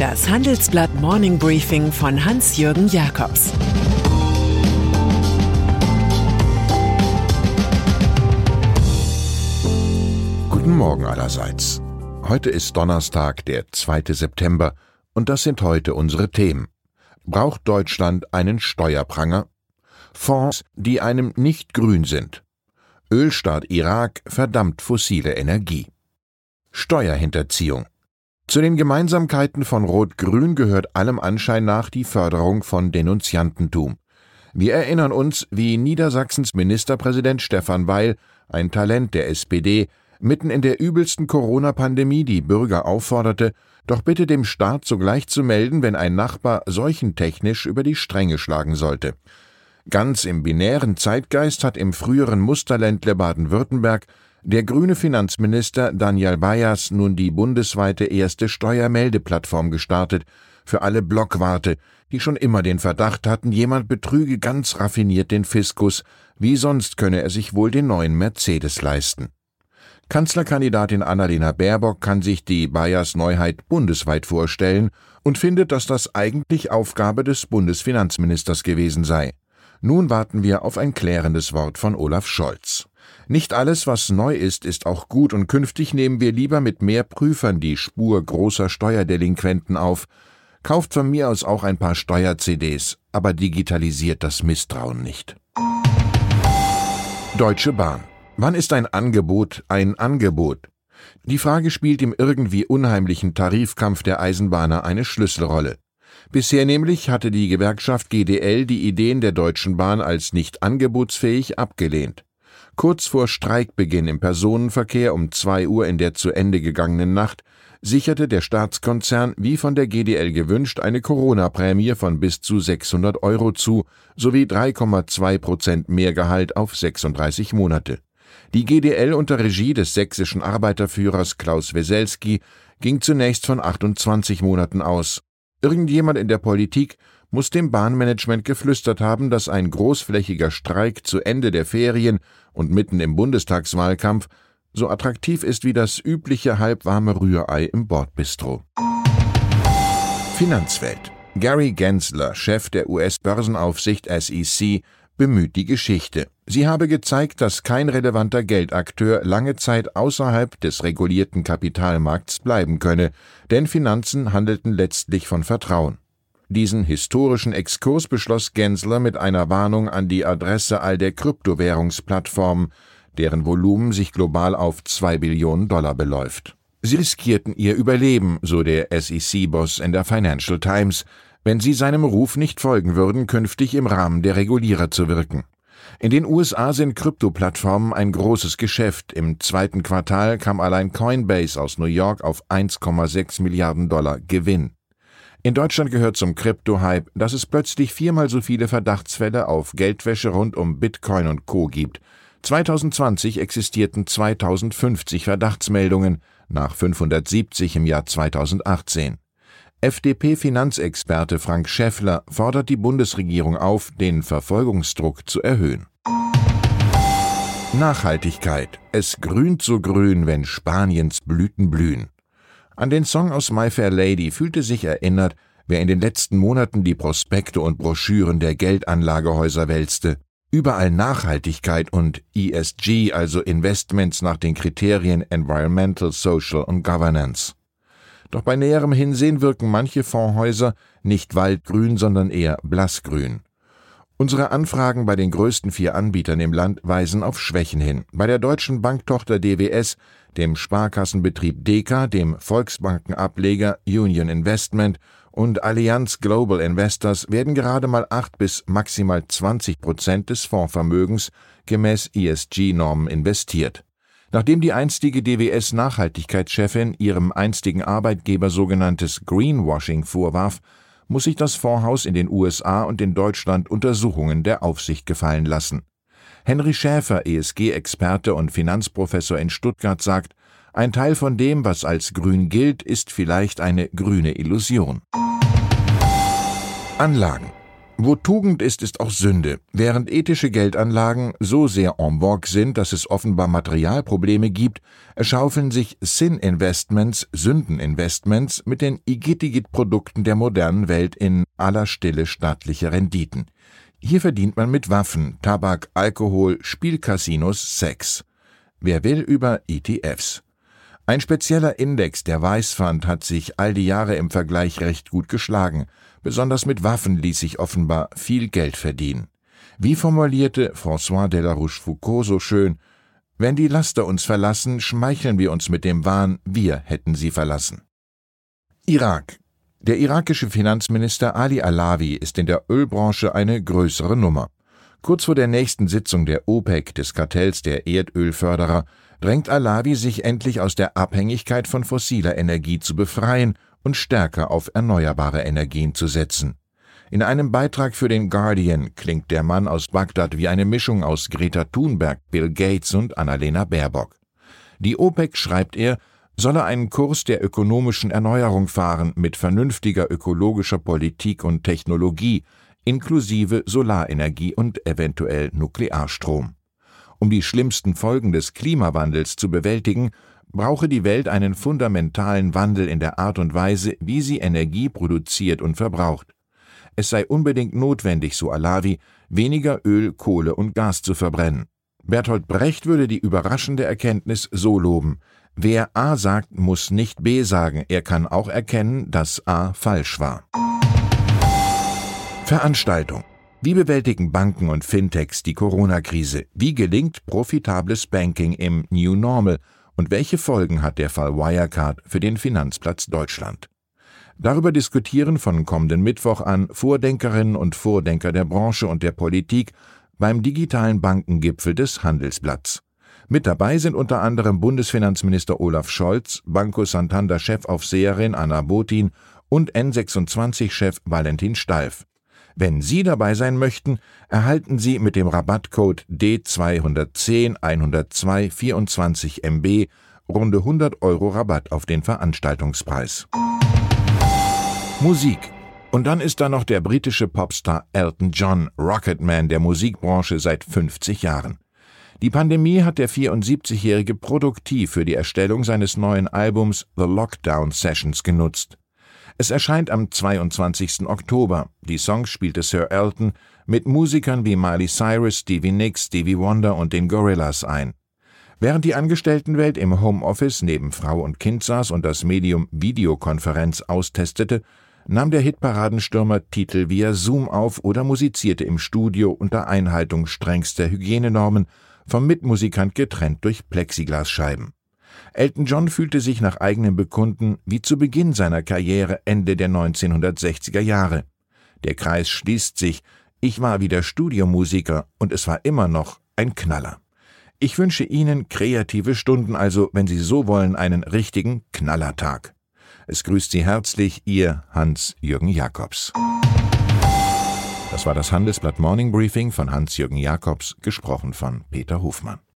Das Handelsblatt Morning Briefing von Hans-Jürgen Jakobs Guten Morgen allerseits. Heute ist Donnerstag, der 2. September, und das sind heute unsere Themen. Braucht Deutschland einen Steuerpranger? Fonds, die einem nicht grün sind. Ölstaat Irak verdammt fossile Energie. Steuerhinterziehung. Zu den Gemeinsamkeiten von Rot-Grün gehört allem Anschein nach die Förderung von Denunziantentum. Wir erinnern uns, wie Niedersachsens Ministerpräsident Stefan Weil, ein Talent der SPD, mitten in der übelsten Corona-Pandemie die Bürger aufforderte, doch bitte dem Staat sogleich zu melden, wenn ein Nachbar seuchentechnisch über die Stränge schlagen sollte. Ganz im binären Zeitgeist hat im früheren Musterländle Baden-Württemberg der grüne Finanzminister Daniel Bayers nun die bundesweite erste Steuermeldeplattform gestartet für alle Blockwarte, die schon immer den Verdacht hatten, jemand betrüge ganz raffiniert den Fiskus, wie sonst könne er sich wohl den neuen Mercedes leisten. Kanzlerkandidatin Annalena Baerbock kann sich die Bayers Neuheit bundesweit vorstellen und findet, dass das eigentlich Aufgabe des Bundesfinanzministers gewesen sei. Nun warten wir auf ein klärendes Wort von Olaf Scholz. Nicht alles, was neu ist, ist auch gut und künftig nehmen wir lieber mit mehr Prüfern die Spur großer Steuerdelinquenten auf. Kauft von mir aus auch ein paar Steuer-CDs, aber digitalisiert das Misstrauen nicht. Deutsche Bahn. Wann ist ein Angebot ein Angebot? Die Frage spielt im irgendwie unheimlichen Tarifkampf der Eisenbahner eine Schlüsselrolle. Bisher nämlich hatte die Gewerkschaft GDL die Ideen der Deutschen Bahn als nicht angebotsfähig abgelehnt. Kurz vor Streikbeginn im Personenverkehr um zwei Uhr in der zu Ende gegangenen Nacht sicherte der Staatskonzern, wie von der GDL gewünscht, eine Corona-Prämie von bis zu 600 Euro zu, sowie 3,2 Prozent mehr Gehalt auf 36 Monate. Die GDL unter Regie des sächsischen Arbeiterführers Klaus Weselski ging zunächst von 28 Monaten aus. Irgendjemand in der Politik muss dem Bahnmanagement geflüstert haben, dass ein großflächiger Streik zu Ende der Ferien und mitten im Bundestagswahlkampf so attraktiv ist wie das übliche halbwarme Rührei im Bordbistro. Finanzwelt. Gary Gensler, Chef der US-Börsenaufsicht SEC, bemüht die Geschichte. Sie habe gezeigt, dass kein relevanter Geldakteur lange Zeit außerhalb des regulierten Kapitalmarkts bleiben könne, denn Finanzen handelten letztlich von Vertrauen. Diesen historischen Exkurs beschloss Gensler mit einer Warnung an die Adresse all der Kryptowährungsplattformen, deren Volumen sich global auf zwei Billionen Dollar beläuft. Sie riskierten ihr Überleben, so der SEC-Boss in der Financial Times, wenn sie seinem Ruf nicht folgen würden, künftig im Rahmen der Regulierer zu wirken. In den USA sind Kryptoplattformen ein großes Geschäft. Im zweiten Quartal kam allein Coinbase aus New York auf 1,6 Milliarden Dollar Gewinn. In Deutschland gehört zum Krypto-Hype, dass es plötzlich viermal so viele Verdachtsfälle auf Geldwäsche rund um Bitcoin und Co. gibt. 2020 existierten 2050 Verdachtsmeldungen, nach 570 im Jahr 2018. FDP-Finanzexperte Frank Schäffler fordert die Bundesregierung auf, den Verfolgungsdruck zu erhöhen. Nachhaltigkeit. Es grünt so grün, wenn Spaniens Blüten blühen. An den Song aus My Fair Lady fühlte sich erinnert, wer in den letzten Monaten die Prospekte und Broschüren der Geldanlagehäuser wälzte. Überall Nachhaltigkeit und ESG, also Investments nach den Kriterien Environmental, Social und Governance. Doch bei näherem Hinsehen wirken manche Fondshäuser nicht waldgrün, sondern eher blassgrün. Unsere Anfragen bei den größten vier Anbietern im Land weisen auf Schwächen hin. Bei der deutschen Banktochter DWS, dem Sparkassenbetrieb Deka, dem Volksbankenableger Union Investment und Allianz Global Investors werden gerade mal acht bis maximal 20 Prozent des Fondsvermögens gemäß ESG-Normen investiert. Nachdem die einstige DWS-Nachhaltigkeitschefin ihrem einstigen Arbeitgeber sogenanntes Greenwashing vorwarf, muss sich das Fondshaus in den USA und in Deutschland Untersuchungen der Aufsicht gefallen lassen. Henry Schäfer, ESG-Experte und Finanzprofessor in Stuttgart, sagt, ein Teil von dem, was als grün gilt, ist vielleicht eine grüne Illusion. Anlagen. Wo Tugend ist, ist auch Sünde. Während ethische Geldanlagen so sehr en vogue sind, dass es offenbar Materialprobleme gibt, erschaufeln sich Sin-Investments, Sündeninvestments mit den Igitigit-Produkten der modernen Welt in aller Stille staatliche Renditen. Hier verdient man mit Waffen, Tabak, Alkohol, Spielcasinos, Sex. Wer will über ETFs? Ein spezieller Index, der Weißfund, hat sich all die Jahre im Vergleich recht gut geschlagen. Besonders mit Waffen ließ sich offenbar viel Geld verdienen. Wie formulierte François de la Rochefoucauld so schön, wenn die Laster uns verlassen, schmeicheln wir uns mit dem Wahn, wir hätten sie verlassen. Irak. Der irakische Finanzminister Ali Alawi ist in der Ölbranche eine größere Nummer. Kurz vor der nächsten Sitzung der OPEC, des Kartells der Erdölförderer, drängt Alawi sich endlich aus der Abhängigkeit von fossiler Energie zu befreien und stärker auf erneuerbare Energien zu setzen. In einem Beitrag für den Guardian klingt der Mann aus Bagdad wie eine Mischung aus Greta Thunberg, Bill Gates und Annalena Baerbock. Die OPEC, schreibt er, solle einen Kurs der ökonomischen Erneuerung fahren mit vernünftiger ökologischer Politik und Technologie, inklusive Solarenergie und eventuell Nuklearstrom. Um die schlimmsten Folgen des Klimawandels zu bewältigen, brauche die Welt einen fundamentalen Wandel in der Art und Weise, wie sie Energie produziert und verbraucht. Es sei unbedingt notwendig, so Alavi, weniger Öl, Kohle und Gas zu verbrennen. Bertolt Brecht würde die überraschende Erkenntnis so loben. Wer A sagt, muss nicht B sagen. Er kann auch erkennen, dass A falsch war. Veranstaltung wie bewältigen Banken und Fintechs die Corona-Krise? Wie gelingt profitables Banking im New Normal? Und welche Folgen hat der Fall Wirecard für den Finanzplatz Deutschland? Darüber diskutieren von kommenden Mittwoch an Vordenkerinnen und Vordenker der Branche und der Politik beim digitalen Bankengipfel des Handelsblatts. Mit dabei sind unter anderem Bundesfinanzminister Olaf Scholz, Banco Santander Chefaufseherin Anna Botin und N26-Chef Valentin Stalf. Wenn Sie dabei sein möchten, erhalten Sie mit dem Rabattcode D210 102 24 MB runde 100 Euro Rabatt auf den Veranstaltungspreis. Musik und dann ist da noch der britische Popstar Elton John, Rocketman der Musikbranche seit 50 Jahren. Die Pandemie hat der 74-Jährige produktiv für die Erstellung seines neuen Albums The Lockdown Sessions genutzt. Es erscheint am 22. Oktober. Die Songs spielte Sir Elton mit Musikern wie Miley Cyrus, Stevie Nicks, Stevie Wonder und den Gorillas ein. Während die Angestelltenwelt im Homeoffice neben Frau und Kind saß und das Medium Videokonferenz austestete, nahm der Hitparadenstürmer Titel via Zoom auf oder musizierte im Studio unter Einhaltung strengster Hygienenormen, vom Mitmusikant getrennt durch Plexiglasscheiben. Elton John fühlte sich nach eigenem Bekunden wie zu Beginn seiner Karriere Ende der 1960er Jahre. Der Kreis schließt sich, ich war wieder Studiomusiker und es war immer noch ein Knaller. Ich wünsche Ihnen kreative Stunden, also, wenn Sie so wollen, einen richtigen Knallertag. Es grüßt Sie herzlich Ihr Hans-Jürgen Jakobs. Das war das Handelsblatt Morning Briefing von Hans-Jürgen Jakobs, gesprochen von Peter Hofmann.